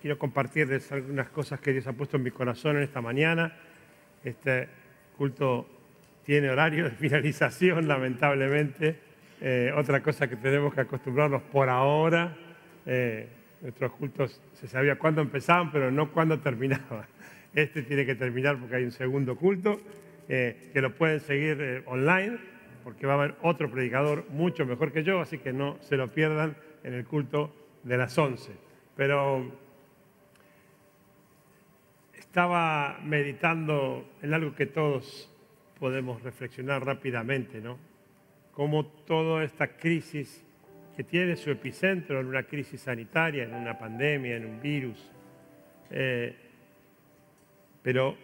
Quiero compartirles algunas cosas que Dios ha puesto en mi corazón en esta mañana. Este culto tiene horario de finalización, lamentablemente. Eh, otra cosa que tenemos que acostumbrarnos por ahora. Eh, nuestros cultos se sabía cuándo empezaban, pero no cuándo terminaban. Este tiene que terminar porque hay un segundo culto, eh, que lo pueden seguir online, porque va a haber otro predicador mucho mejor que yo, así que no se lo pierdan en el culto de las 11. Pero estaba meditando en algo que todos podemos reflexionar rápidamente, ¿no? Cómo toda esta crisis que tiene su epicentro en una crisis sanitaria, en una pandemia, en un virus, eh, pero,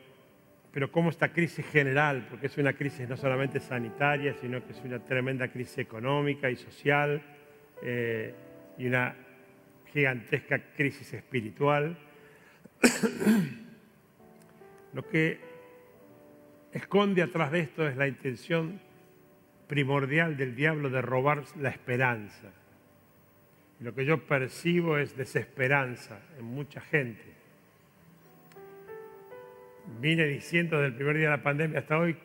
pero cómo esta crisis general, porque es una crisis no solamente sanitaria, sino que es una tremenda crisis económica y social eh, y una gigantesca crisis espiritual, Lo que esconde atrás de esto es la intención primordial del diablo de robar la esperanza. Lo que yo percibo es desesperanza en mucha gente. Vine diciendo desde el primer día de la pandemia hasta hoy,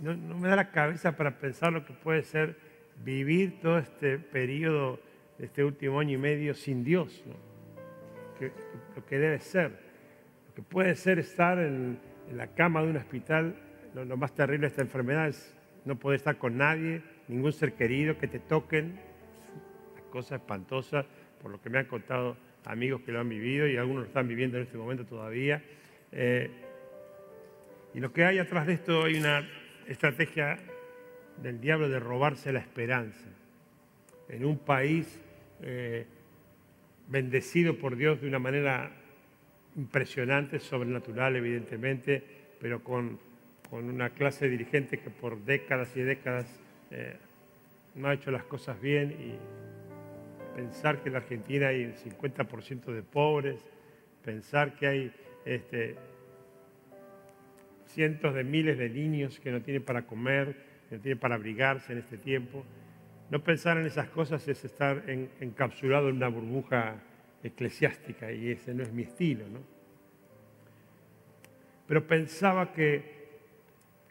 no, me da la cabeza para pensar lo que puede ser vivir todo este periodo, este último año y medio sin Dios, lo que debe ser que puede ser estar en, la cama de un hospital, lo, más terrible de esta enfermedad es no poder estar con nadie, ningún ser querido, que te toquen, una cosa espantosa, por lo que me han contado amigos que lo han vivido y algunos lo están viviendo en este momento todavía. Eh, y lo que hay atrás de esto hay una estrategia del diablo de robarse la esperanza. En un país eh, bendecido por Dios de una manera impresionante, sobrenatural evidentemente, pero con, una clase dirigente que por décadas y décadas eh, no ha hecho las cosas bien y pensar que en la Argentina hay el 50% de pobres, pensar que hay este, cientos de miles de niños que no tienen para comer, que no tienen para abrigarse en este tiempo. No pensar en esas cosas es estar encapsulado en una burbuja eclesiástica y ese no es mi estilo, ¿no? Pero pensaba que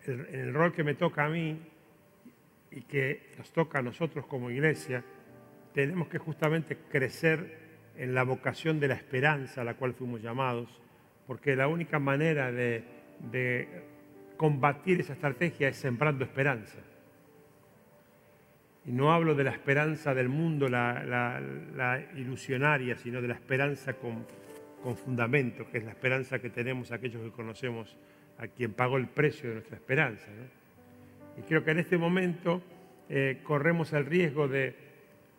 en el rol que me toca a mí y que nos toca a nosotros como iglesia, tenemos que justamente crecer en la vocación de la esperanza a la cual fuimos llamados, porque la única manera de, combatir esa estrategia es sembrando esperanza. Y no hablo de la esperanza del mundo, la, ilusionaria, sino de la esperanza con, fundamento, que es la esperanza que tenemos aquellos que conocemos a quien pagó el precio de nuestra esperanza. Y creo que en este momento eh, corremos el riesgo de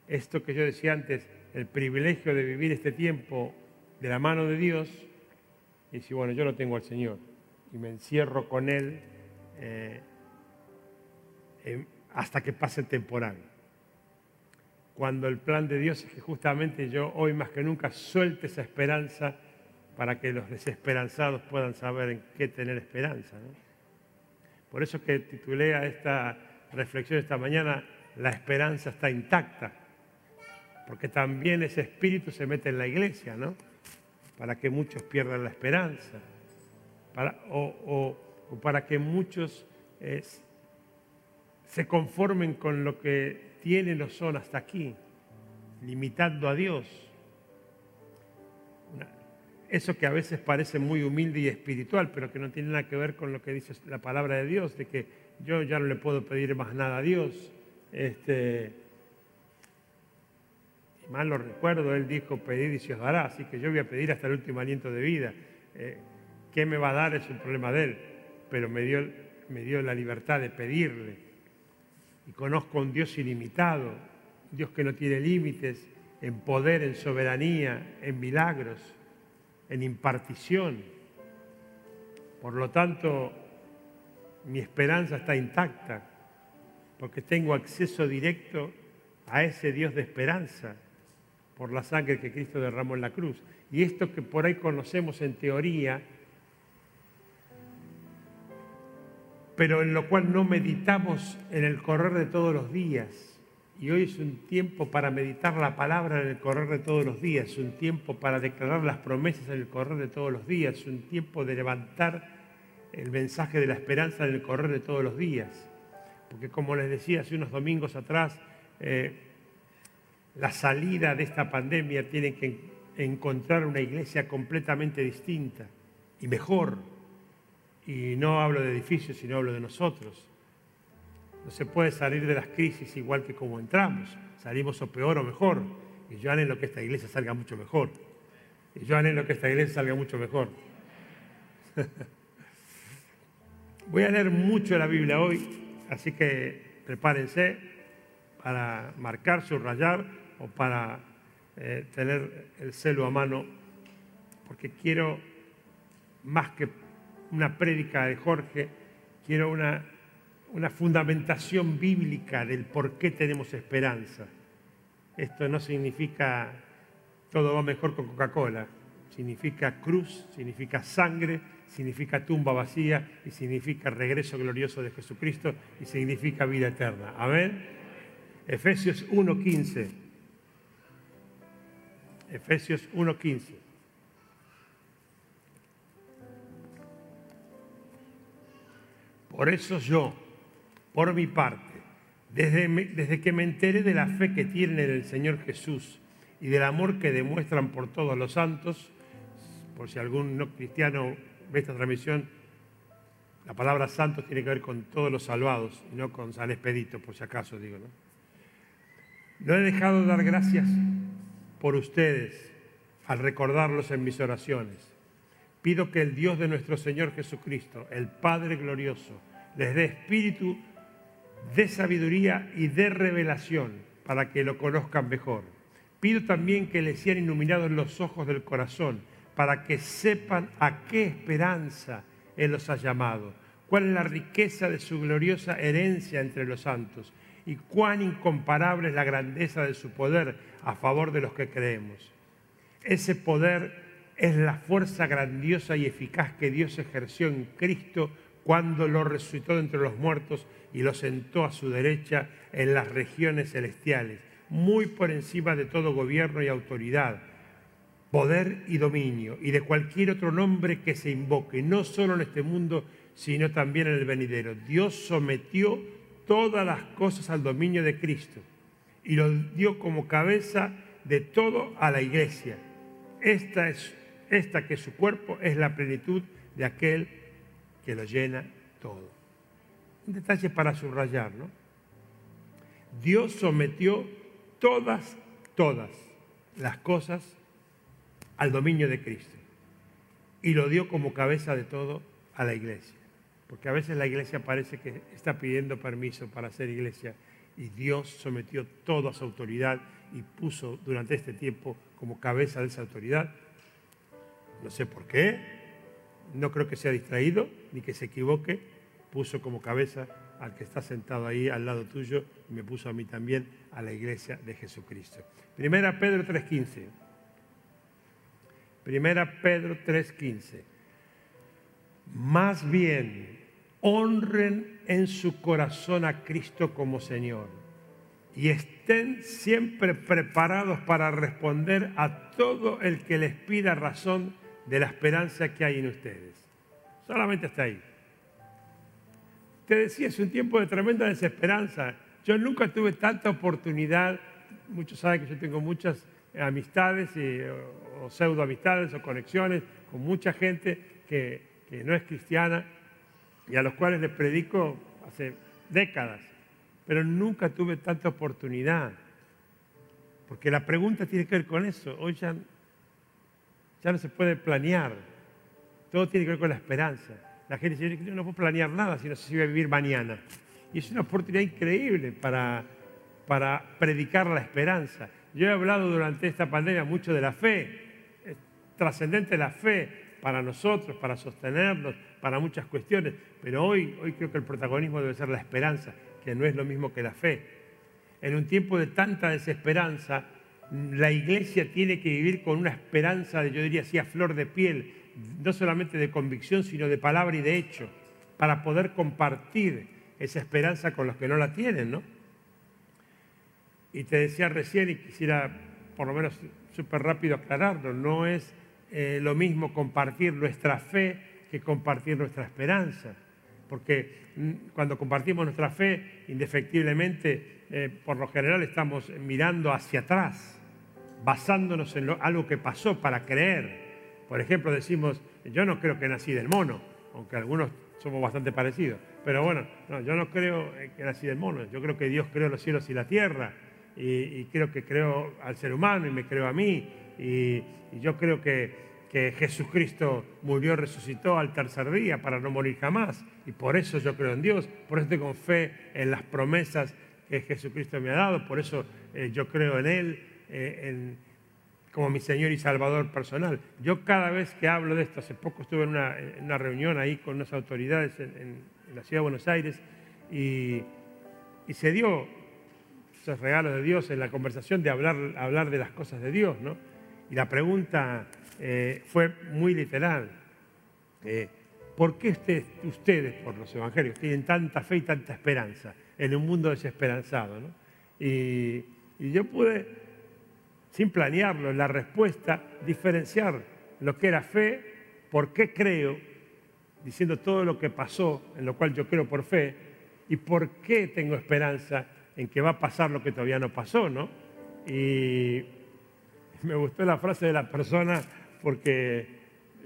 esto que yo decía antes, el privilegio de vivir este tiempo de la mano de Dios, y si bueno, yo lo tengo al Señor y me encierro con Él. Eh, hasta que pase el temporal. Cuando el plan de Dios es que justamente yo hoy más que nunca suelte esa esperanza para que los desesperanzados puedan saber en qué tener esperanza. Por eso que titulé a esta reflexión esta mañana, La esperanza está intacta, porque también ese espíritu se mete en la iglesia, ¿no? Para que muchos pierdan la esperanza, o, para que muchos se conformen con lo que tienen o son hasta aquí, limitando a Dios. Eso que a veces parece muy humilde y espiritual, pero que no tiene nada que ver con lo que dice la palabra de Dios, de que yo ya no le puedo pedir más nada a Dios. Este, mal lo recuerdo, él dijo, pedir y se os dará, así que yo voy a pedir hasta el último aliento de vida. Eh, ¿Qué me va a dar? Es un problema de él, pero me dio la libertad de pedirle y conozco a un Dios ilimitado, Dios que no tiene límites en poder, en soberanía, en milagros, en impartición. Por lo tanto, mi esperanza está intacta porque tengo acceso directo a ese Dios de esperanza por la sangre que Cristo derramó en la cruz. Y esto que por ahí conocemos en teoría, pero en lo cual no meditamos en el correr de todos los días. Y hoy es un tiempo para meditar la palabra en el correr de todos los días, un tiempo para declarar las promesas en el correr de todos los días, un tiempo de levantar el mensaje de la esperanza en el correr de todos los días. Porque como les decía hace unos domingos atrás, eh, la salida de esta pandemia tiene que encontrar una iglesia completamente distinta y mejor. Y no hablo de edificios, sino hablo de nosotros. No se puede salir de las crisis igual que como entramos. Salimos o peor o mejor. Y yo anhelo que esta iglesia salga mucho mejor. Y yo anhelo que esta iglesia salga mucho mejor. Voy a leer mucho la Biblia hoy, así que prepárense para marcar, subrayar o para eh, tener el celo a mano, porque quiero, más que una prédica de Jorge, quiero una una fundamentación bíblica del por qué tenemos esperanza. Esto no significa todo va mejor con Coca-Cola, significa cruz, significa sangre, significa tumba vacía y significa regreso glorioso de Jesucristo y significa vida eterna. Amén. Efesios 1.15. Efesios 1.15. Por eso yo, por mi parte, desde, desde que me enteré de la fe que tienen en el Señor Jesús y del amor que demuestran por todos los santos, por si algún no cristiano ve esta transmisión, la palabra santos tiene que ver con todos los salvados y no con San Expedito, por si acaso digo. ¿no? no he dejado de dar gracias por ustedes al recordarlos en mis oraciones. Pido que el Dios de nuestro Señor Jesucristo, el Padre glorioso, les dé espíritu de sabiduría y de revelación para que lo conozcan mejor. Pido también que les sean iluminados los ojos del corazón para que sepan a qué esperanza Él los ha llamado, cuál es la riqueza de su gloriosa herencia entre los santos y cuán incomparable es la grandeza de su poder a favor de los que creemos. Ese poder es la fuerza grandiosa y eficaz que Dios ejerció en Cristo cuando lo resucitó de entre los muertos y lo sentó a su derecha en las regiones celestiales, muy por encima de todo gobierno y autoridad, poder y dominio, y de cualquier otro nombre que se invoque, no solo en este mundo, sino también en el venidero. Dios sometió todas las cosas al dominio de Cristo y lo dio como cabeza de todo a la iglesia. Esta, es, esta que su cuerpo es la plenitud de aquel que lo llena todo. Un detalle para subrayar, ¿no? Dios sometió todas, todas las cosas al dominio de Cristo y lo dio como cabeza de todo a la iglesia. Porque a veces la iglesia parece que está pidiendo permiso para ser iglesia y Dios sometió toda su autoridad y puso durante este tiempo como cabeza de esa autoridad. No sé por qué, no creo que sea distraído ni que se equivoque, puso como cabeza al que está sentado ahí al lado tuyo y me puso a mí también a la iglesia de Jesucristo. Primera Pedro 3.15. Primera Pedro 3.15. Más bien, honren en su corazón a Cristo como Señor y estén siempre preparados para responder a todo el que les pida razón de la esperanza que hay en ustedes. Solamente está ahí. Te decía, es un tiempo de tremenda desesperanza. Yo nunca tuve tanta oportunidad, muchos saben que yo tengo muchas amistades o, pseudo amistades o conexiones con mucha gente que, que no es cristiana y a los cuales les predico hace décadas, pero nunca tuve tanta oportunidad. Porque la pregunta tiene que ver con eso. Hoy ya ya no se puede planear. Todo tiene que ver con la esperanza. La gente dice, yo no puedo planear nada si no sé si a vivir mañana. Y es una oportunidad increíble para, para predicar la esperanza. Yo he hablado durante esta pandemia mucho de la fe. Es trascendente la fe para nosotros, para sostenernos, para muchas cuestiones. Pero hoy, hoy creo que el protagonismo debe ser la esperanza, que no es lo mismo que la fe. En un tiempo de tanta desesperanza, la iglesia tiene que vivir con una esperanza, yo diría así, a flor de piel, no solamente de convicción, sino de palabra y de hecho, para poder compartir esa esperanza con los que no la tienen, ¿no? Y te decía recién, y quisiera por lo menos súper rápido aclararlo, no es eh, lo mismo compartir nuestra fe que compartir nuestra esperanza. Porque cuando compartimos nuestra fe, indefectiblemente, eh, por lo general estamos mirando hacia atrás, basándonos en algo que pasó para creer. Por ejemplo, decimos, yo no creo que nací del mono, aunque algunos somos bastante parecidos. Pero bueno, yo no creo que nací del mono, yo creo que Dios creó los cielos y la tierra, y, creo que creo al ser humano y me creo a mí, y, yo creo que, que Jesucristo murió y resucitó al tercer día para no morir jamás, y por eso yo creo en Dios, por eso tengo fe en las promesas que Jesucristo me ha dado, por eso eh, yo creo en Él, eh, como mi Señor y Salvador personal. Yo cada vez que hablo de esto, hace poco estuve en una, reunión ahí con unas autoridades en, la ciudad de Buenos Aires y, se dio esos regalos de Dios en la conversación de hablar, hablar de las cosas de Dios, ¿no? Y la pregunta eh, fue muy literal. ¿Por qué ustedes, por los evangelios, tienen tanta fe y tanta esperanza en un mundo desesperanzado? Y, yo pude, sin planearlo, la respuesta, diferenciar lo que era fe, por qué creo, diciendo todo lo que pasó, en lo cual yo creo por fe, y por qué tengo esperanza en que va a pasar lo que todavía no pasó, ¿no? Y me gustó la frase de la persona porque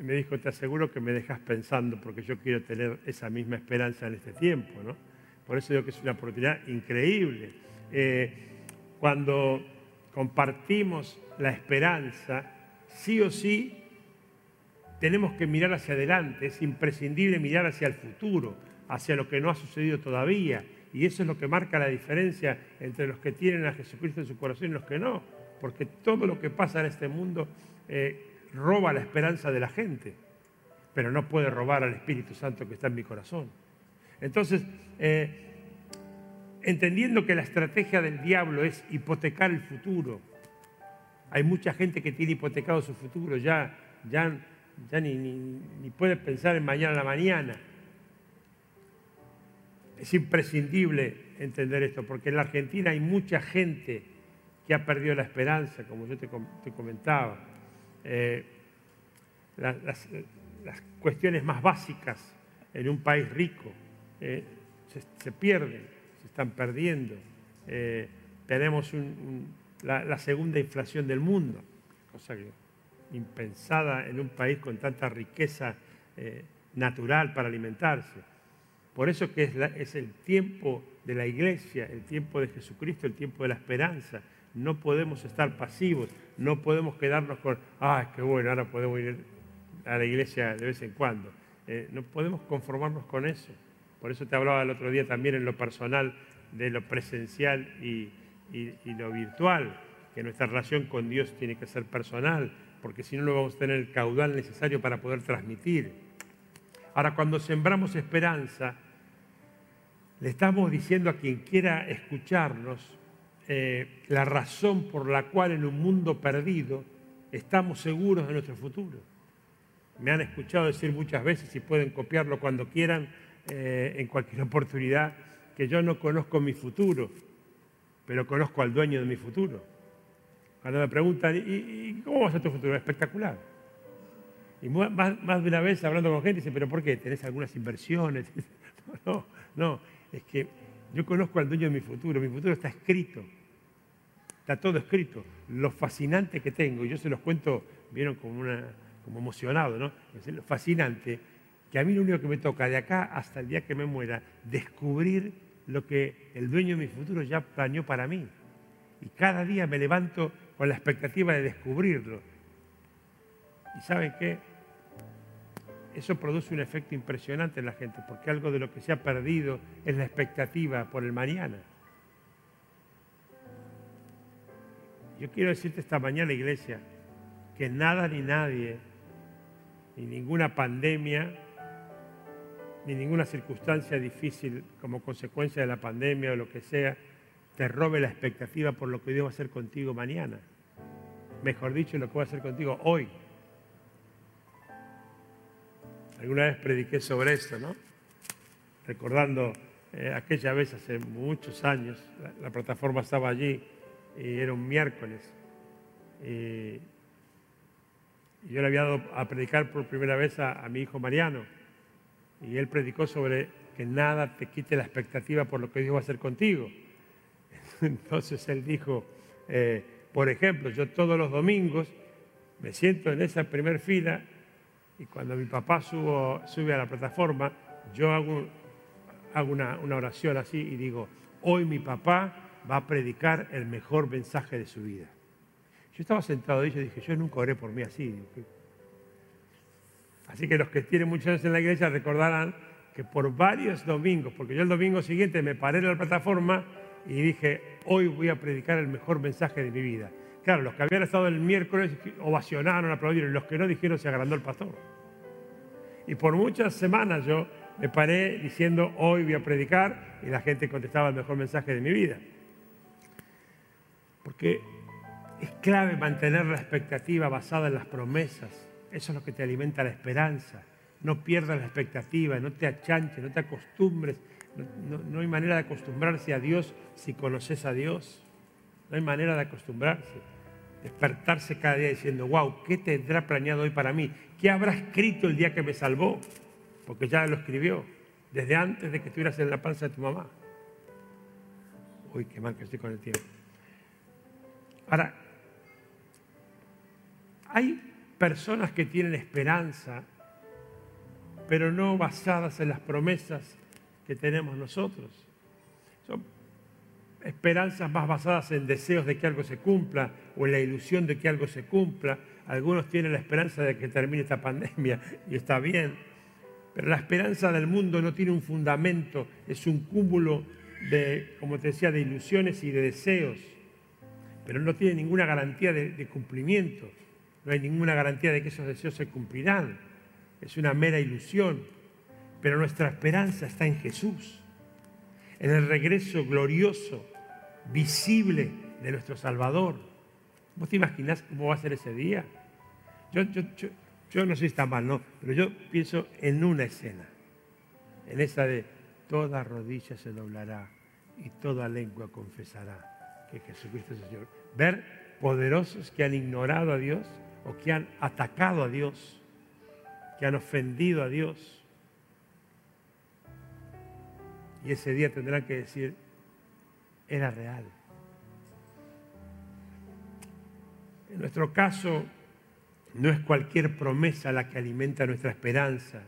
me dijo, te aseguro que me dejas pensando porque yo quiero tener esa misma esperanza en este tiempo. ¿no? Por eso digo que es una oportunidad increíble. Eh, cuando compartimos la esperanza, sí o sí tenemos que mirar hacia adelante, es imprescindible mirar hacia el futuro, hacia lo que no ha sucedido todavía. Y eso es lo que marca la diferencia entre los que tienen a Jesucristo en su corazón y los que no. Porque todo lo que pasa en este mundo eh, roba la esperanza de la gente, pero no puede robar al Espíritu Santo que está en mi corazón. Entonces, eh, entendiendo que la estrategia del diablo es hipotecar el futuro, hay mucha gente que tiene hipotecado su futuro, ya, ya, ya ni, ni puede pensar en mañana a la mañana. Es imprescindible entender esto, porque en la Argentina hay mucha gente que ha perdido la esperanza, como yo te, comentaba. Eh, las, cuestiones más básicas en un país rico eh, se, pierden, se están perdiendo. Eh, tenemos la, segunda inflación del mundo, cosa impensada en un país con tanta riqueza natural para alimentarse. Por eso que es, es el tiempo de la iglesia, el tiempo de Jesucristo, el tiempo de la esperanza, no podemos estar pasivos, no podemos quedarnos con, ah, qué bueno, ahora podemos ir a la iglesia de vez en cuando. Eh, no podemos conformarnos con eso. Por eso te hablaba el otro día también en lo personal de lo presencial y, lo virtual, que nuestra relación con Dios tiene que ser personal, porque si no, no vamos a tener el caudal necesario para poder transmitir. Ahora, cuando sembramos esperanza, le estamos diciendo a quien quiera escucharnos, eh, la razón por la cual en un mundo perdido estamos seguros de nuestro futuro. Me han escuchado decir muchas veces, y pueden copiarlo cuando quieran, eh, en cualquier oportunidad, que yo no conozco mi futuro, pero conozco al dueño de mi futuro. Cuando me preguntan, ¿y, cómo va a tu futuro? Espectacular. Y más, más, de una vez hablando con gente, dice, ¿pero por qué? ¿Tenés algunas inversiones? No, no, es que yo conozco al dueño de mi futuro, mi futuro está escrito. Está todo escrito. Lo fascinante que tengo, yo se los cuento, vieron como, una, como emocionado, ¿no? Lo fascinante, que a mí lo único que me toca de acá hasta el día que me muera, descubrir lo que el dueño de mi futuro ya planeó para mí. Y cada día me levanto con la expectativa de descubrirlo. ¿Y saben qué? Eso produce un efecto impresionante en la gente, porque algo de lo que se ha perdido es la expectativa por el mañana. Yo quiero decirte esta mañana, iglesia, que nada ni nadie, ni ninguna pandemia, ni ninguna circunstancia difícil como consecuencia de la pandemia o lo que sea, te robe la expectativa por lo que Dios va a hacer contigo mañana. Mejor dicho, lo que va a hacer contigo hoy. Alguna vez prediqué sobre esto, ¿no? Recordando eh, aquella vez hace muchos años, la plataforma estaba allí y era un miércoles. Y yo le había dado a predicar por primera vez a, mi hijo Mariano. Y él predicó sobre que nada te quite la expectativa por lo que Dios va a hacer contigo. Entonces él dijo, eh, por ejemplo, yo todos los domingos me siento en esa primera fila y cuando mi papá sube a la plataforma, yo hago, hago una, una oración así y digo, hoy mi papá va a predicar el mejor mensaje de su vida. Yo estaba sentado y dije, yo nunca oré por mí así. Así que los que tienen muchos años en la iglesia recordarán que por varios domingos, porque yo el domingo siguiente me paré en la plataforma y dije, hoy voy a predicar el mejor mensaje de mi vida. Claro, los que habían estado el miércoles ovacionaron, aplaudieron, los que no dijeron se agrandó el pastor. Y por muchas semanas yo me paré diciendo, hoy voy a predicar, y la gente contestaba el mejor mensaje de mi vida. Porque es clave mantener la expectativa basada en las promesas. Eso es lo que te alimenta la esperanza. No pierdas la expectativa, no te achanches, no te acostumbres. No, hay manera de acostumbrarse a Dios si conoces a Dios. No hay manera de acostumbrarse. Despertarse cada día diciendo, wow, ¿qué tendrá planeado hoy para mí? ¿Qué habrá escrito el día que me salvó? Porque ya lo escribió desde antes de que estuvieras en la panza de tu mamá. Uy, qué mal que estoy con el tiempo. Ahora, hay personas que tienen esperanza, pero no basadas en las promesas que tenemos nosotros. Son esperanzas más basadas en deseos de que algo se cumpla o en la ilusión de que algo se cumpla. Algunos tienen la esperanza de que termine esta pandemia y está bien, pero la esperanza del mundo no tiene un fundamento, es un cúmulo de, como te decía, de ilusiones y de deseos pero no tiene ninguna garantía de, cumplimiento. No hay ninguna garantía de que esos deseos se cumplirán. Es una mera ilusión. Pero nuestra esperanza está en Jesús, en el regreso glorioso, visible de nuestro Salvador. ¿Vos te imaginás cómo va a ser ese día? Yo, yo no sé si está mal, ¿no? Pero yo pienso en una escena, en esa de toda rodilla se doblará y toda lengua confesará que Jesucristo es el Señor. Ver poderosos que han ignorado a Dios o que han atacado a Dios, que han ofendido a Dios. Y ese día tendrán que decir, era real. En nuestro caso, no es cualquier promesa la que alimenta nuestra esperanza,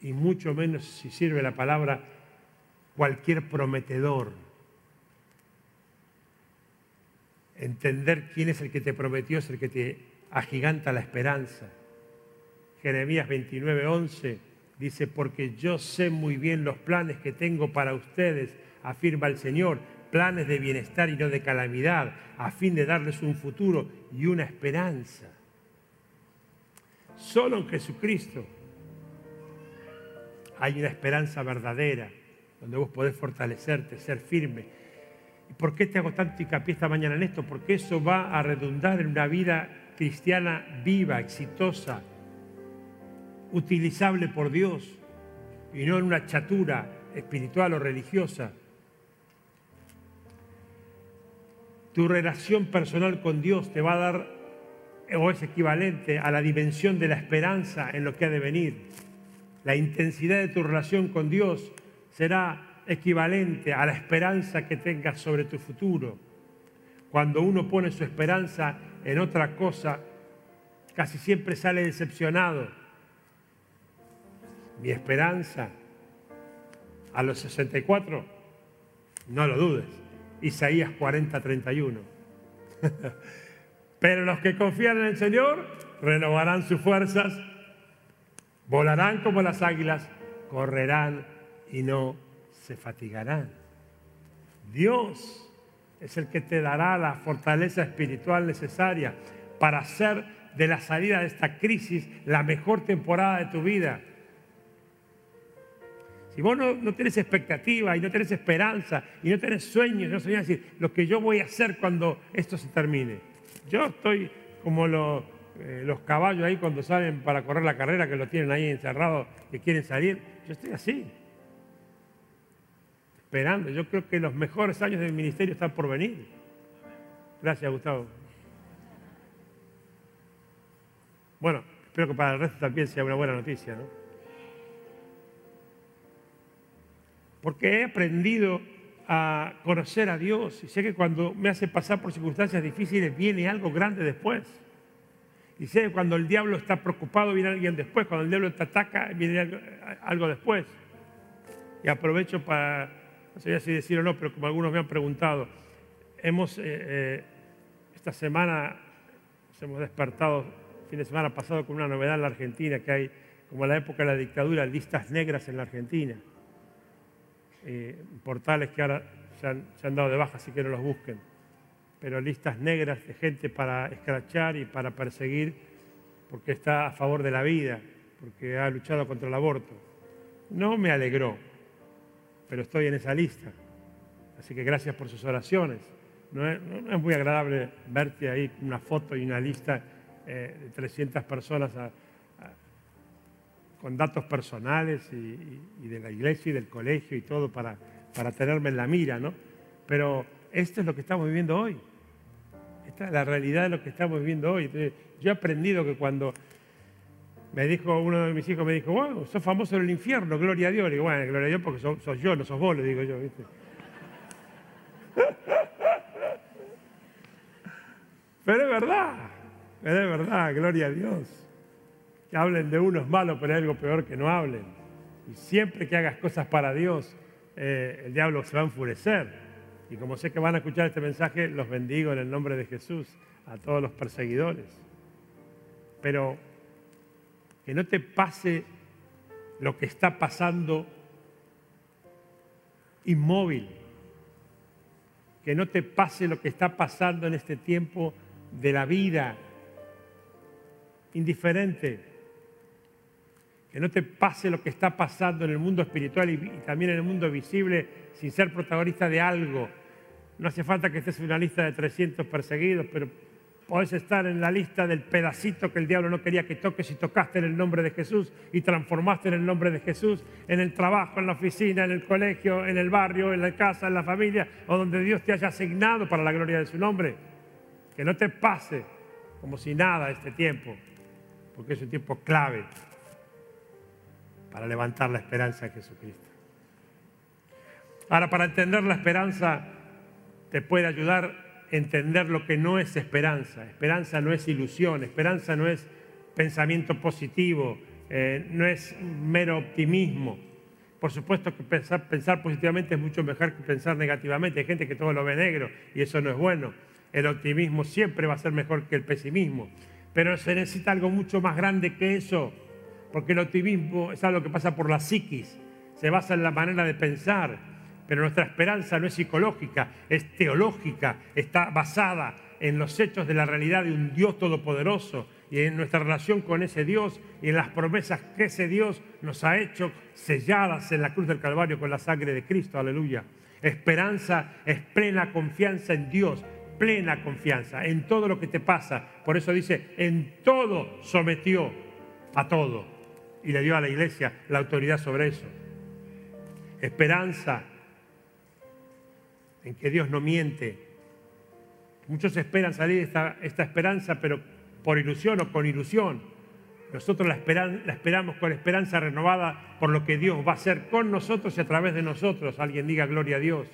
y mucho menos si sirve la palabra cualquier prometedor Entender quién es el que te prometió es el que te agiganta la esperanza. Jeremías 29, 11 dice, porque yo sé muy bien los planes que tengo para ustedes, afirma el Señor, planes de bienestar y no de calamidad, a fin de darles un futuro y una esperanza. Solo en Jesucristo hay una esperanza verdadera, donde vos podés fortalecerte, ser firme, ¿Por qué te hago tanto hincapié esta mañana en esto? Porque eso va a redundar en una vida cristiana viva, exitosa, utilizable por Dios y no en una chatura espiritual o religiosa. Tu relación personal con Dios te va a dar, o es equivalente a la dimensión de la esperanza en lo que ha de venir. La intensidad de tu relación con Dios será equivalente a la esperanza que tengas sobre tu futuro. Cuando uno pone su esperanza en otra cosa, casi siempre sale decepcionado. Mi esperanza a los 64, no lo dudes, Isaías 40, 31. Pero los que confían en el Señor renovarán sus fuerzas, volarán como las águilas, correrán y no se fatigarán. Dios es el que te dará la fortaleza espiritual necesaria para hacer de la salida de esta crisis la mejor temporada de tu vida. Si vos no, tenés expectativa y no tenés esperanza y no tenés sueños, no sabés decir lo que yo voy a hacer cuando esto se termine. Yo estoy como eh, los caballos ahí cuando salen para correr la carrera, que lo tienen ahí encerrado, que quieren salir. Yo estoy así Yo creo que los mejores años del ministerio están por venir. Gracias, Gustavo. Bueno, espero que para el resto también sea una buena noticia, ¿no? Porque he aprendido a conocer a Dios y sé que cuando me hace pasar por circunstancias difíciles viene algo grande después. Y sé que cuando el diablo está preocupado viene alguien después, cuando el diablo te ataca viene algo después. Y aprovecho para, no sé si decir o no, pero como algunos me han preguntado, hemos, eh, eh, esta semana nos hemos despertado, fin de semana pasado, con una novedad en la Argentina, que hay, como en la época de la dictadura, listas negras en la Argentina. Eh, portales que ahora se han, dado de baja, así que no los busquen, pero listas negras de gente para escrachar y para perseguir porque está a favor de la vida, porque ha luchado contra el aborto. No me alegró, pero estoy en esa lista. Así que gracias por sus oraciones. No es, muy agradable verte ahí una foto y una lista eh, de 300 personas con datos personales y, de la iglesia y del colegio y todo para, para tenerme en la mira, ¿no? Pero esto es lo que estamos viviendo hoy. Esta es la realidad de lo que estamos viviendo hoy. yo he aprendido que cuando me dijo uno de mis hijos, me dijo, wow, sos famoso en el infierno, gloria a Dios. Le digo, bueno, gloria a Dios porque sos, yo, no sos vos, le digo yo, ¿viste? Pero es verdad, pero es verdad, gloria a Dios que hablen de uno es malo, pero hay algo peor que no hablen. Y siempre que hagas cosas para Dios, eh, el diablo se va a enfurecer. Y como sé que van a escuchar este mensaje, los bendigo en el nombre de Jesús a todos los perseguidores. Pero que no te pase lo que está pasando inmóvil. Que no te pase lo que está pasando en este tiempo de la vida indiferente que no te pase lo que está pasando en el mundo espiritual y, también en el mundo visible sin ser protagonista de algo. No hace falta que estés en una lista de 300 perseguidos, pero podés estar en la lista del pedacito que el diablo no quería que toques y tocaste en el nombre de Jesús y transformaste en el nombre de Jesús en el trabajo, en la oficina, en el colegio, en el barrio, en la casa, en la familia o donde Dios te haya asignado para la gloria de su nombre. Que no te pase como si nada este tiempo, porque es un tiempo clave para levantar la esperanza en Jesucristo. Ahora, para entender la esperanza, te puede ayudar entender lo que no es esperanza. Esperanza no es ilusión, esperanza no es pensamiento positivo, eh, no es mero optimismo. Por supuesto que pensar, pensar positivamente es mucho mejor que pensar negativamente. Hay gente que todo lo ve negro y eso no es bueno. El optimismo siempre va a ser mejor que el pesimismo. Pero se necesita algo mucho más grande que eso porque el optimismo es algo que pasa por la psiquis, se basa en la manera de pensar, pero nuestra esperanza no es psicológica, es teológica, está basada en los hechos de la realidad de un Dios todopoderoso y en nuestra relación con ese Dios y en las promesas que ese Dios nos ha hecho selladas en la cruz del Calvario con la sangre de Cristo, aleluya. Esperanza es plena confianza en Dios, plena confianza en todo lo que te pasa. Por eso dice, en todo sometió a todo y le dio a la iglesia la autoridad sobre eso. Esperanza en que Dios no miente. Muchos esperan salir esta, esta esperanza, pero por ilusión o con ilusión. Nosotros la, la esperamos con esperanza renovada por lo que Dios va a hacer con nosotros y a través de nosotros. Alguien diga gloria a Dios.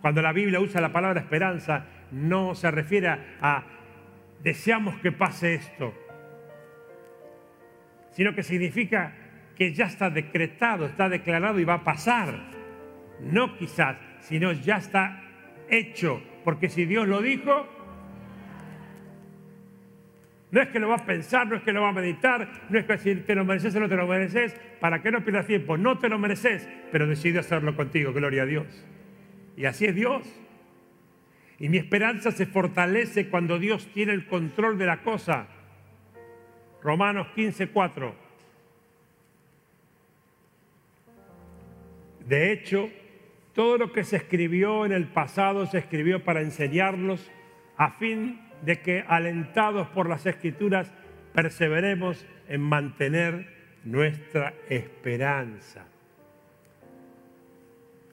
Cuando la Biblia usa la palabra esperanza, no se refiere a deseamos que pase esto, sino que significa que ya está decretado, está declarado y va a pasar. No quizás, sino ya está hecho, porque si Dios lo dijo, no es que lo va a pensar, no es que lo va a meditar, no es que si te lo mereces o no te lo mereces, para que no pierdas tiempo, no te lo mereces, pero decidió hacerlo contigo, gloria a Dios. Y así es Dios. Y mi esperanza se fortalece cuando Dios tiene el control de la cosa. Romanos 15, 4. De hecho, todo lo que se escribió en el pasado se escribió para enseñarnos a fin de que, alentados por las escrituras, perseveremos en mantener nuestra esperanza.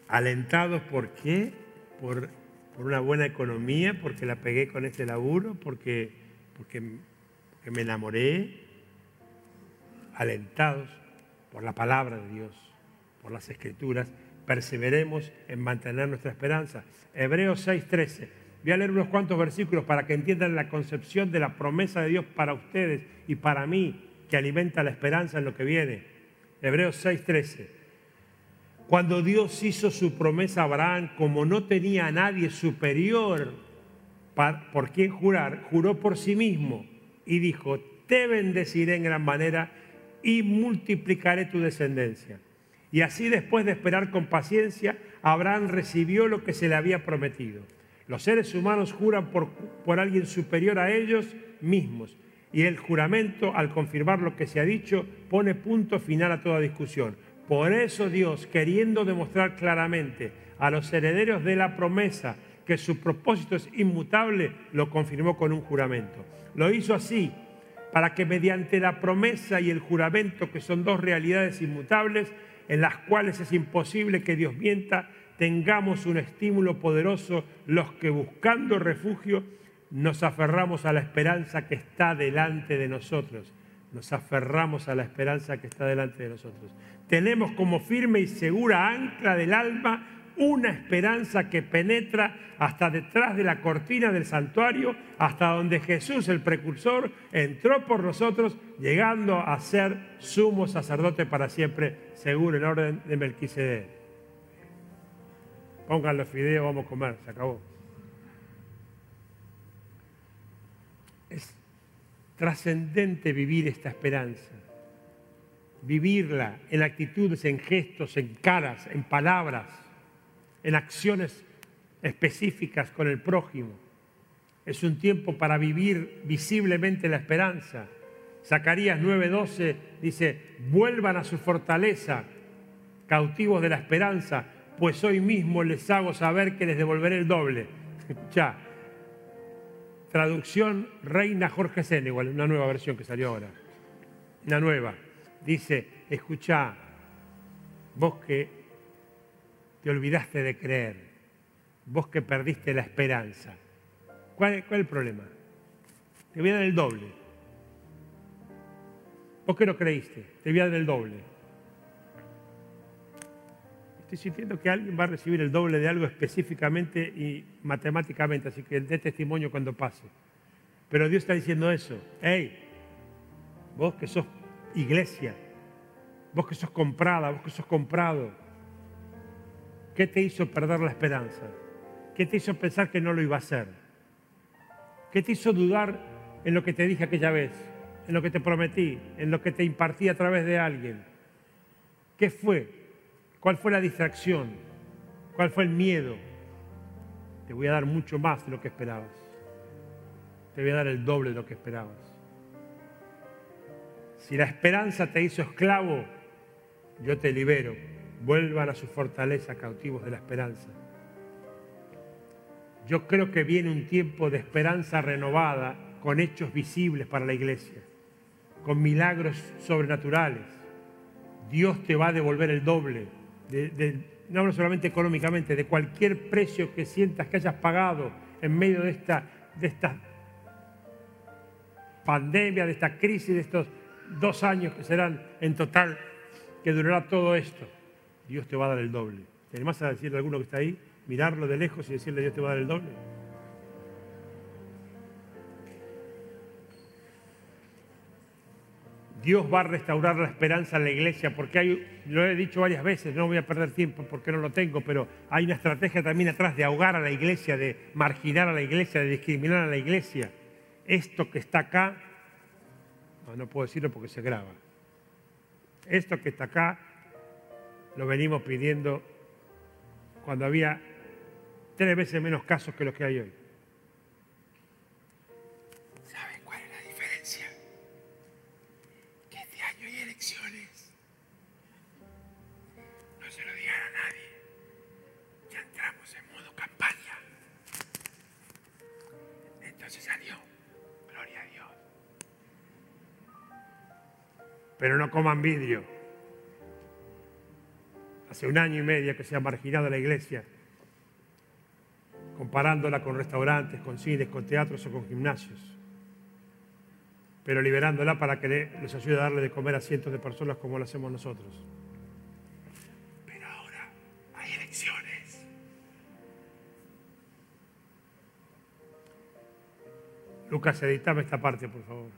¿Alentados por qué? Por, por una buena economía, porque la pegué con este laburo, porque, porque, porque me enamoré, alentados por la palabra de Dios, por las escrituras, perseveremos en mantener nuestra esperanza. Hebreos 6:13. Voy a leer unos cuantos versículos para que entiendan la concepción de la promesa de Dios para ustedes y para mí, que alimenta la esperanza en lo que viene. Hebreos 6:13. Cuando Dios hizo su promesa a Abraham, como no tenía a nadie superior por quien jurar, juró por sí mismo y dijo, te bendeciré en gran manera y multiplicaré tu descendencia. Y así después de esperar con paciencia, Abraham recibió lo que se le había prometido. Los seres humanos juran por, alguien superior a ellos mismos y el juramento, al confirmar lo que se ha dicho, pone punto final a toda discusión. Por eso Dios, queriendo demostrar claramente a los herederos de la promesa que su propósito es inmutable, lo confirmó con un juramento. Lo hizo así para que mediante la promesa y el juramento, que son dos realidades inmutables, en las cuales es imposible que Dios mienta, tengamos un estímulo poderoso los que buscando refugio nos aferramos a la esperanza que está delante de nosotros. Nos aferramos a la esperanza que está delante de nosotros. Tenemos como firme y segura ancla del alma una esperanza que penetra hasta detrás de la cortina del santuario, hasta donde Jesús, el precursor, entró por nosotros, llegando a ser sumo sacerdote para siempre, seguro el orden de Melquisedec. Pongan los fideos, vamos a comer, se acabó. Es trascendente vivir esta esperanza, vivirla en actitudes, en gestos, en caras, en palabras en acciones específicas con el prójimo. Es un tiempo para vivir visiblemente la esperanza. Zacarías 9:12 dice, vuelvan a su fortaleza, cautivos de la esperanza, pues hoy mismo les hago saber que les devolveré el doble. Ya. Traducción Reina Jorge igual una nueva versión que salió ahora. Una nueva. Dice, escucha, vos que te olvidaste de creer, vos que perdiste la esperanza. ¿Cuál, es el problema? Te voy a dar el doble. Vos que no creíste, te voy a dar el doble. Estoy sintiendo que alguien va a recibir el doble de algo específicamente y matemáticamente, así que dé testimonio cuando pase. Pero Dios está diciendo eso. Hey, vos que sos iglesia, vos que sos comprada, vos que sos comprado, ¿Qué te hizo perder la esperanza? ¿Qué te hizo pensar que no lo iba a hacer? ¿Qué te hizo dudar en lo que te dije aquella vez? En lo que te prometí, en lo que te impartí a través de alguien. ¿Qué fue? ¿Cuál fue la distracción? ¿Cuál fue el miedo? Te voy a dar mucho más de lo que esperabas. Te voy a dar el doble de lo que esperabas. Si la esperanza te hizo esclavo, yo te libero vuelvan a su fortaleza cautivos de la esperanza. Yo creo que viene un tiempo de esperanza renovada con hechos visibles para la iglesia, con milagros sobrenaturales. Dios te va a devolver el doble, no solamente económicamente, de cualquier precio que sientas que hayas pagado en medio de esta, de esta pandemia, de esta crisis, de estos dos años que serán en total, que durará todo esto. Dios te va a dar el doble. ¿Te animás a decirle a alguno que está ahí, mirarlo de lejos y decirle Dios te va a dar el doble? Dios va a restaurar la esperanza en la iglesia, porque hay, lo he dicho varias veces, no voy a perder tiempo porque no lo tengo, pero hay una estrategia también atrás de ahogar a la iglesia, de marginar a la iglesia, de discriminar a la iglesia. Esto que está acá, no, no puedo decirlo porque se graba. Esto que está acá lo venimos pidiendo cuando había tres veces menos casos que los que hay hoy. ¿Saben cuál es la diferencia? Que este año hay elecciones. No se lo digan a nadie. Ya entramos en modo campaña. Entonces salió. Gloria a Dios. Pero no coman vidrio hace un año y medio que se ha marginado la iglesia comparándola con restaurantes, con cines, con teatros o con gimnasios, pero liberándola para que les ayude a darle de comer a cientos de personas como lo hacemos nosotros. Pero ahora hay elecciones. Lucas, editame esta parte, por favor.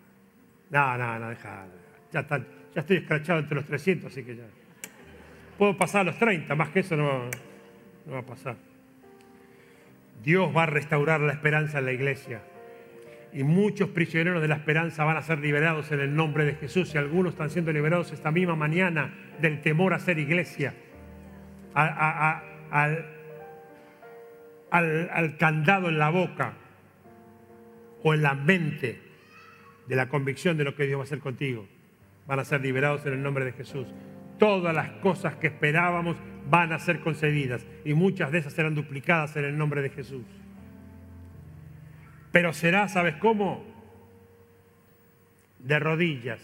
No, no, no, deja. Ya, ya estoy escrachado entre los 300, así que ya. Puedo pasar a los 30, más que eso no, no va a pasar. Dios va a restaurar la esperanza en la iglesia. Y muchos prisioneros de la esperanza van a ser liberados en el nombre de Jesús. Y algunos están siendo liberados esta misma mañana del temor a ser iglesia. al, al candado en la boca o en la mente de la convicción de lo que Dios va a hacer contigo. Van a ser liberados en el nombre de Jesús. Todas las cosas que esperábamos van a ser concedidas y muchas de esas serán duplicadas en el nombre de Jesús. Pero será, ¿sabes cómo? De rodillas.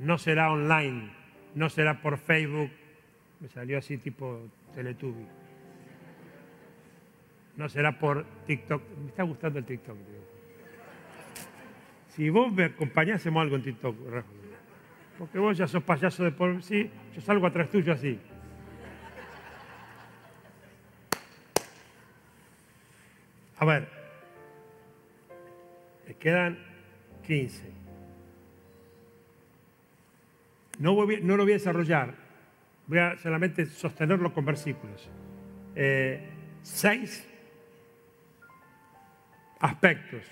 No será online, no será por Facebook. Me salió así tipo Teletubby. No será por TikTok. Me está gustando el TikTok. Si vos me acompañásemos algo en TikTok, porque vos ya sos payaso de por sí, yo salgo atrás tuyo así. A ver, me quedan 15. No, lo voy a desarrollar, voy a solamente sostenerlo con versículos. Eh, seis aspectos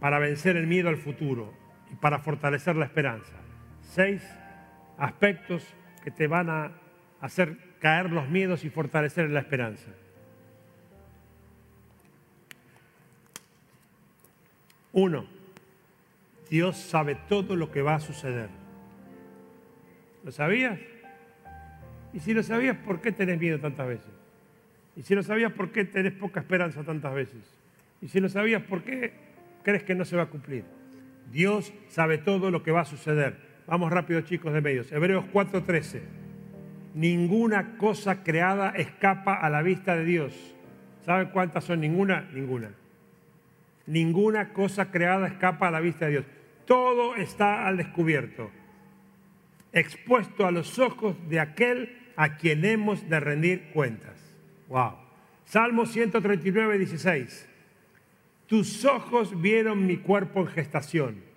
para vencer el miedo al futuro y para fortalecer la esperanza. Seis aspectos que te van a hacer caer los miedos y fortalecer la esperanza. Uno, Dios sabe todo lo que va a suceder. ¿Lo sabías? Y si lo sabías, ¿por qué tenés miedo tantas veces? Y si lo sabías, ¿por qué tenés poca esperanza tantas veces? Y si lo sabías, ¿por qué crees que no se va a cumplir? Dios sabe todo lo que va a suceder. Vamos rápido, chicos de medios. Hebreos 4:13. Ninguna cosa creada escapa a la vista de Dios. ¿Saben cuántas son? Ninguna, ninguna. Ninguna cosa creada escapa a la vista de Dios. Todo está al descubierto, expuesto a los ojos de aquel a quien hemos de rendir cuentas. Wow. Salmo 139, 16. Tus ojos vieron mi cuerpo en gestación.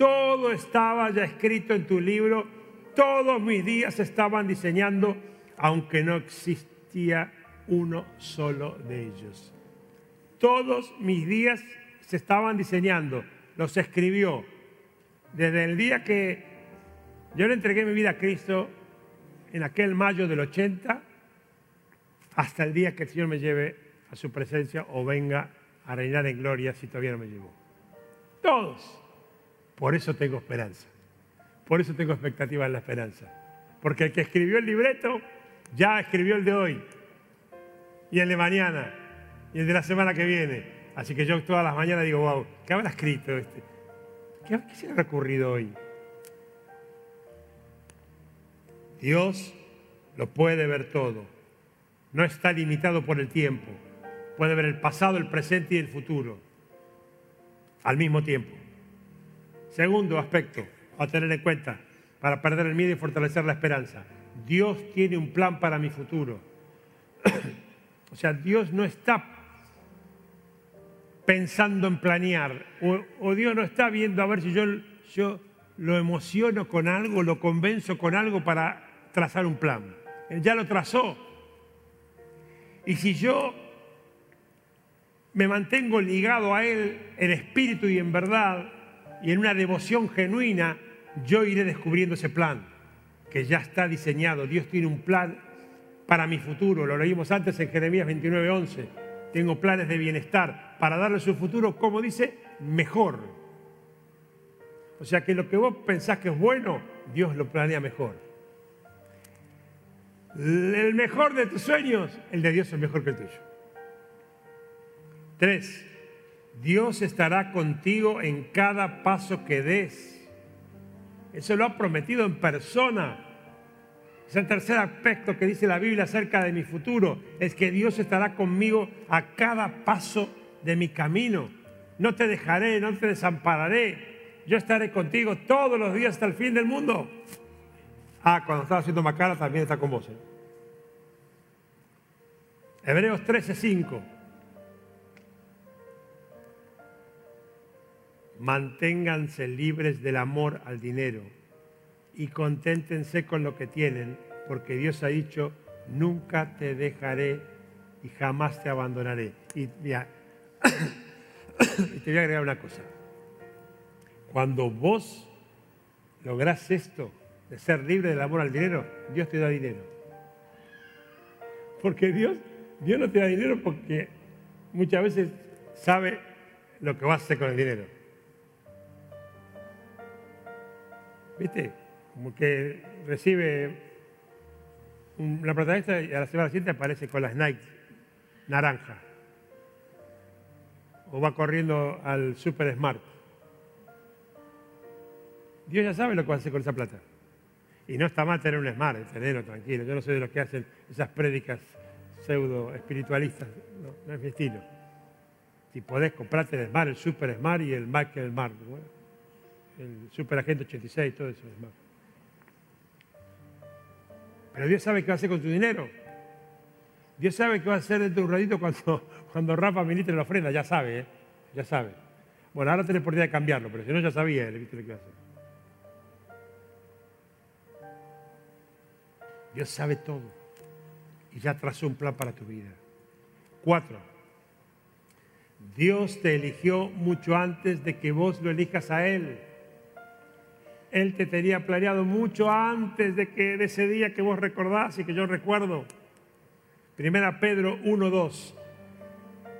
Todo estaba ya escrito en tu libro. Todos mis días estaban diseñando, aunque no existía uno solo de ellos. Todos mis días se estaban diseñando, los escribió. Desde el día que yo le entregué mi vida a Cristo, en aquel mayo del 80, hasta el día que el Señor me lleve a su presencia o venga a reinar en gloria si todavía no me llevó. Todos. Por eso tengo esperanza. Por eso tengo expectativa en la esperanza. Porque el que escribió el libreto ya escribió el de hoy. Y el de mañana. Y el de la semana que viene. Así que yo todas las mañanas digo, wow, ¿qué habrá escrito este? ¿Qué, qué se le ha ocurrido hoy? Dios lo puede ver todo. No está limitado por el tiempo. Puede ver el pasado, el presente y el futuro al mismo tiempo. Segundo aspecto a tener en cuenta para perder el miedo y fortalecer la esperanza. Dios tiene un plan para mi futuro. o sea, Dios no está pensando en planear, o, Dios no está viendo a ver si yo, yo lo emociono con algo, lo convenzo con algo para trazar un plan. Él ya lo trazó. Y si yo me mantengo ligado a Él en espíritu y en verdad y en una devoción genuina, yo iré descubriendo ese plan que ya está diseñado. Dios tiene un plan para mi futuro. Lo leímos antes en Jeremías 29:11 tengo planes de bienestar para darle su futuro, como dice, mejor. O sea que lo que vos pensás que es bueno, Dios lo planea mejor. El mejor de tus sueños, el de Dios es mejor que el tuyo. Tres, Dios estará contigo en cada paso que des. Eso lo ha prometido en persona. Es el tercer aspecto que dice la Biblia acerca de mi futuro, es que Dios estará conmigo a cada paso de mi camino. No te dejaré, no te desampararé. Yo estaré contigo todos los días hasta el fin del mundo. Ah, cuando estaba haciendo Macala también está con vos. ¿eh? Hebreos 13:5. Manténganse libres del amor al dinero y conténtense con lo que tienen, porque Dios ha dicho, nunca te dejaré y jamás te abandonaré. Y, te voy a agregar una cosa. Cuando vos lográs esto, de ser libre del amor al dinero, Dios te da dinero. Porque Dios, Dios no te da dinero porque muchas veces sabe lo que vas a hacer con el dinero. ¿Viste? Como que recibe una protagonista y a la semana siguiente aparece con las Nike naranja. O va corriendo al Super Smart. Dios ya sabe lo que va a hacer con esa plata. Y no está mal tener un smart, tenerlo tranquilo. Yo no soy de los que hacen esas prédicas pseudo espiritualistas, no, es mi estilo. Si podés comprarte el smart, el super smart y el Mac el smart, el super agente 86, todo eso es smart. Pero Dios sabe qué va a hacer con tu dinero. Dios sabe qué va a hacer dentro de un ratito cuando, cuando Rafa ministre la ofrenda, ya sabe, ¿eh? ya sabe. Bueno, ahora tenés oportunidad de cambiarlo, pero si no ya sabía, le viste lo que hacer. Dios sabe todo y ya trazó un plan para tu vida. Cuatro, Dios te eligió mucho antes de que vos lo elijas a Él. Él te tenía planeado mucho antes de que ese día que vos recordás y que yo recuerdo. Primera Pedro 1.2.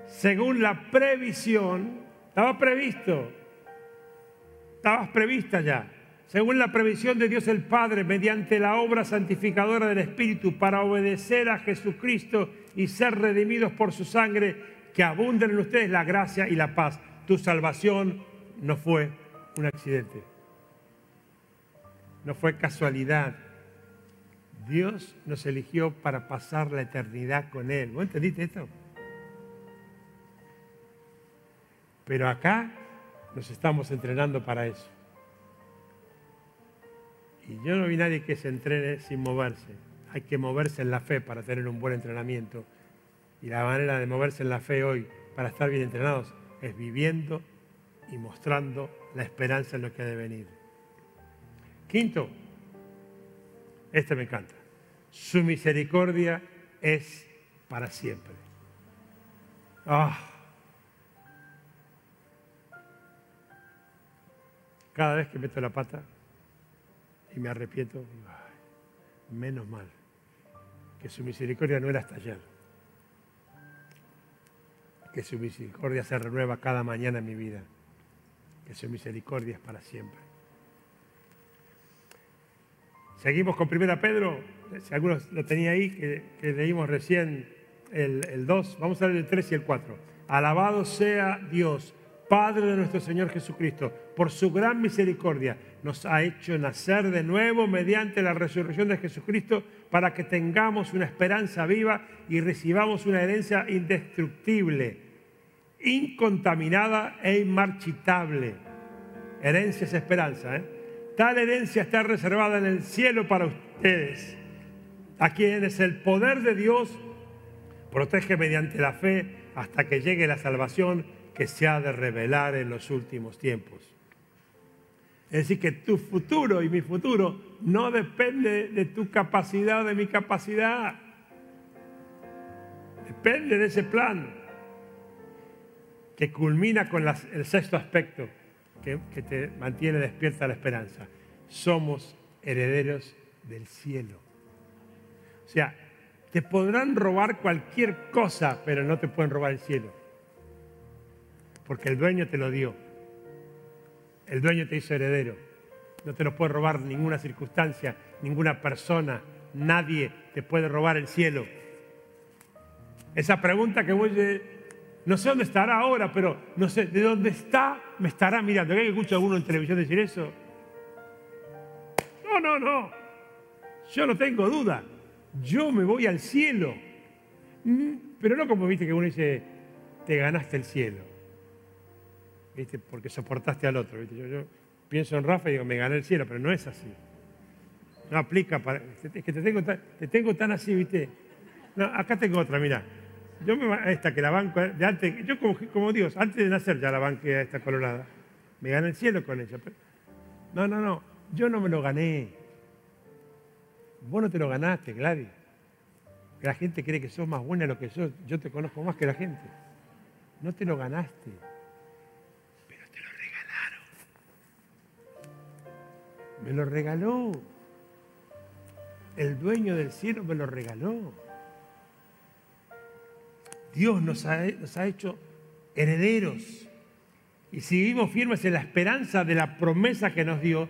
Según la previsión, estaba previsto, estabas prevista ya según la previsión de Dios el Padre, mediante la obra santificadora del Espíritu, para obedecer a Jesucristo y ser redimidos por su sangre, que abunden en ustedes la gracia y la paz. Tu salvación no fue un accidente, no fue casualidad. Dios nos eligió para pasar la eternidad con Él. ¿Vos entendiste esto? Pero acá nos estamos entrenando para eso. Y yo no vi nadie que se entrene sin moverse. Hay que moverse en la fe para tener un buen entrenamiento. Y la manera de moverse en la fe hoy para estar bien entrenados es viviendo y mostrando la esperanza en lo que ha de venir. Quinto, este me encanta. Su misericordia es para siempre. Ah. Cada vez que meto la pata, y me arrepiento, menos mal, que su misericordia no era hasta ayer, que su misericordia se renueva cada mañana en mi vida, que su misericordia es para siempre. Seguimos con 1 Pedro, si algunos lo tenía ahí, que, leímos recién el, 2, vamos a ver el 3 y el 4. Alabado sea Dios, Padre de nuestro Señor Jesucristo, por su gran misericordia nos ha hecho nacer de nuevo mediante la resurrección de Jesucristo para que tengamos una esperanza viva y recibamos una herencia indestructible, incontaminada e inmarchitable. Herencia es esperanza. ¿eh? Tal herencia está reservada en el cielo para ustedes, a quienes el poder de Dios protege mediante la fe hasta que llegue la salvación que se ha de revelar en los últimos tiempos. Es decir, que tu futuro y mi futuro no depende de tu capacidad o de mi capacidad. Depende de ese plan que culmina con el sexto aspecto que, te mantiene despierta la esperanza. Somos herederos del cielo. O sea, te podrán robar cualquier cosa, pero no te pueden robar el cielo. Porque el dueño te lo dio. El dueño te hizo heredero. No te lo puede robar ninguna circunstancia, ninguna persona. Nadie te puede robar el cielo. Esa pregunta que voy. No sé dónde estará ahora, pero no sé, de dónde está, me estará mirando. ¿Qué escucha alguno en televisión decir eso? No, no, no. Yo no tengo duda. Yo me voy al cielo. Mm, Pero no como viste que uno dice, te ganaste el cielo. ¿Viste? Porque soportaste al otro. ¿viste? Yo, pienso en Rafa y digo, me gané el cielo, pero no es así. No aplica para. Es que te tengo tan, te así, ¿viste? No, acá tengo otra, mira. Yo me esta que la banco de antes, yo como, Dios, antes de nacer ya la banqué a esta colorada. Me gané el cielo con ella. no, no, no. Yo no me lo gané. Vos no te lo ganaste, Gladys. La gente cree que sos más buena de lo que sos. Yo te conozco más que la gente. No te lo ganaste. Pero te lo regalaron. Me lo regaló. El dueño del cielo me lo regaló. Dios nos ha, hecho herederos. Y si vivimos firmes en la esperanza de la promesa que nos dio,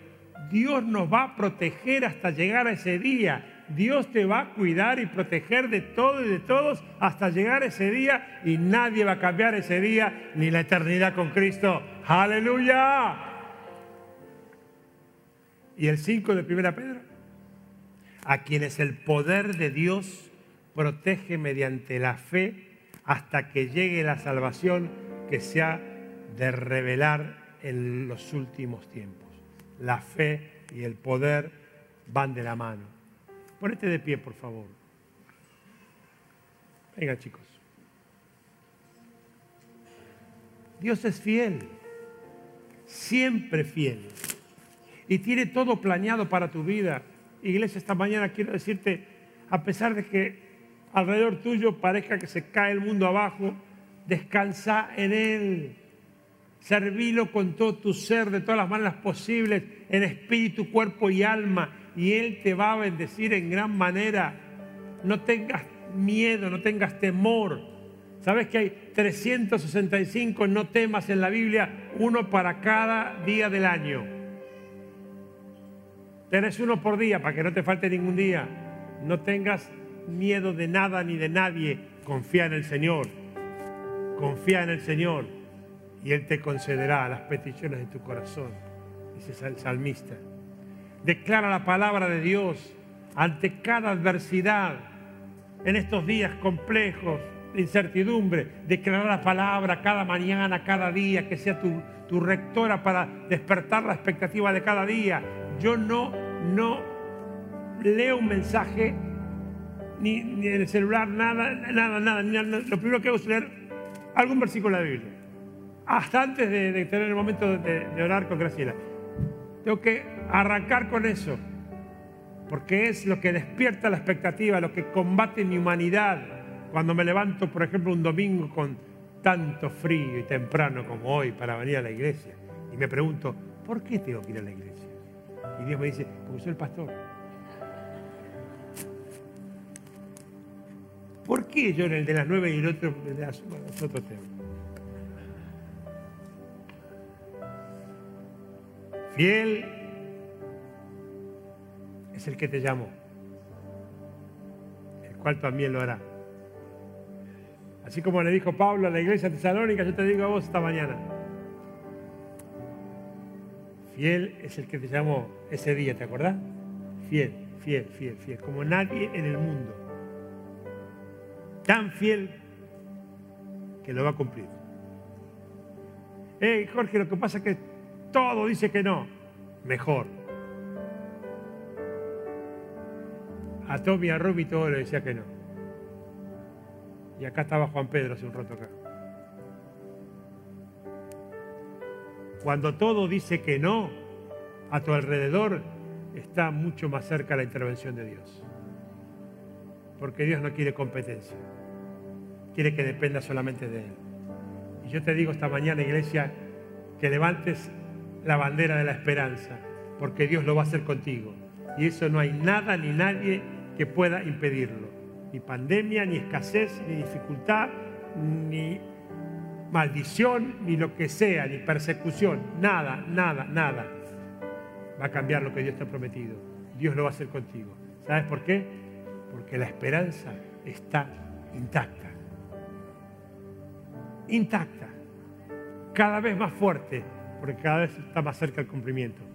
Dios nos va a proteger hasta llegar a ese día. Dios te va a cuidar y proteger de todo y de todos hasta llegar a ese día y nadie va a cambiar ese día ni la eternidad con Cristo. Aleluya. Y el 5 de 1 Pedro, a quienes el poder de Dios protege mediante la fe hasta que llegue la salvación que se ha de revelar en los últimos tiempos. La fe y el poder van de la mano. Ponete de pie, por favor. Venga, chicos. Dios es fiel, siempre fiel. Y tiene todo planeado para tu vida. Iglesia, esta mañana quiero decirte, a pesar de que alrededor tuyo parezca que se cae el mundo abajo, descansa en Él. Servilo con todo tu ser, de todas las maneras posibles, en espíritu, cuerpo y alma. Y Él te va a bendecir en gran manera. No tengas miedo, no tengas temor. ¿Sabes que hay 365 no temas en la Biblia? Uno para cada día del año. Tenés uno por día para que no te falte ningún día. No tengas miedo de nada ni de nadie. Confía en el Señor. Confía en el Señor y Él te concederá las peticiones de tu corazón, dice el salmista. Declara la palabra de Dios ante cada adversidad en estos días complejos de incertidumbre. Declara la palabra cada mañana, cada día, que sea tu, tu rectora para despertar la expectativa de cada día. Yo no, no leo un mensaje ni, ni en el celular, nada, nada, nada, ni nada. Lo primero que hago es leer algún versículo de la Biblia hasta antes de, de tener el momento de, orar con Graciela. Tengo que arrancar con eso, porque es lo que despierta la expectativa, lo que combate mi humanidad cuando me levanto, por ejemplo, un domingo con tanto frío y temprano como hoy para venir a la iglesia. Y me pregunto, ¿por qué tengo que ir a la iglesia? Y Dios me dice, porque soy el pastor. ¿Por qué yo en el de las nueve y el otro de las temas? Fiel es el que te llamó, el cual también lo hará. Así como le dijo Pablo a la iglesia tesalónica, yo te digo a vos esta mañana. Fiel es el que te llamó ese día, ¿te acordás? Fiel, fiel, fiel, fiel, como nadie en el mundo. Tan fiel que lo va a cumplir. Hey, Jorge, lo que pasa es que todo dice que no, mejor. A Tommy a Ruby todo le decía que no. Y acá estaba Juan Pedro hace un rato acá. Cuando todo dice que no, a tu alrededor está mucho más cerca la intervención de Dios. Porque Dios no quiere competencia. Quiere que dependa solamente de Él. Y yo te digo esta mañana, iglesia, que levantes la bandera de la esperanza, porque Dios lo va a hacer contigo. Y eso no hay nada ni nadie que pueda impedirlo. Ni pandemia, ni escasez, ni dificultad, ni maldición, ni lo que sea, ni persecución. Nada, nada, nada. Va a cambiar lo que Dios te ha prometido. Dios lo va a hacer contigo. ¿Sabes por qué? Porque la esperanza está intacta. Intacta. Cada vez más fuerte porque cada vez está más cerca el cumplimiento.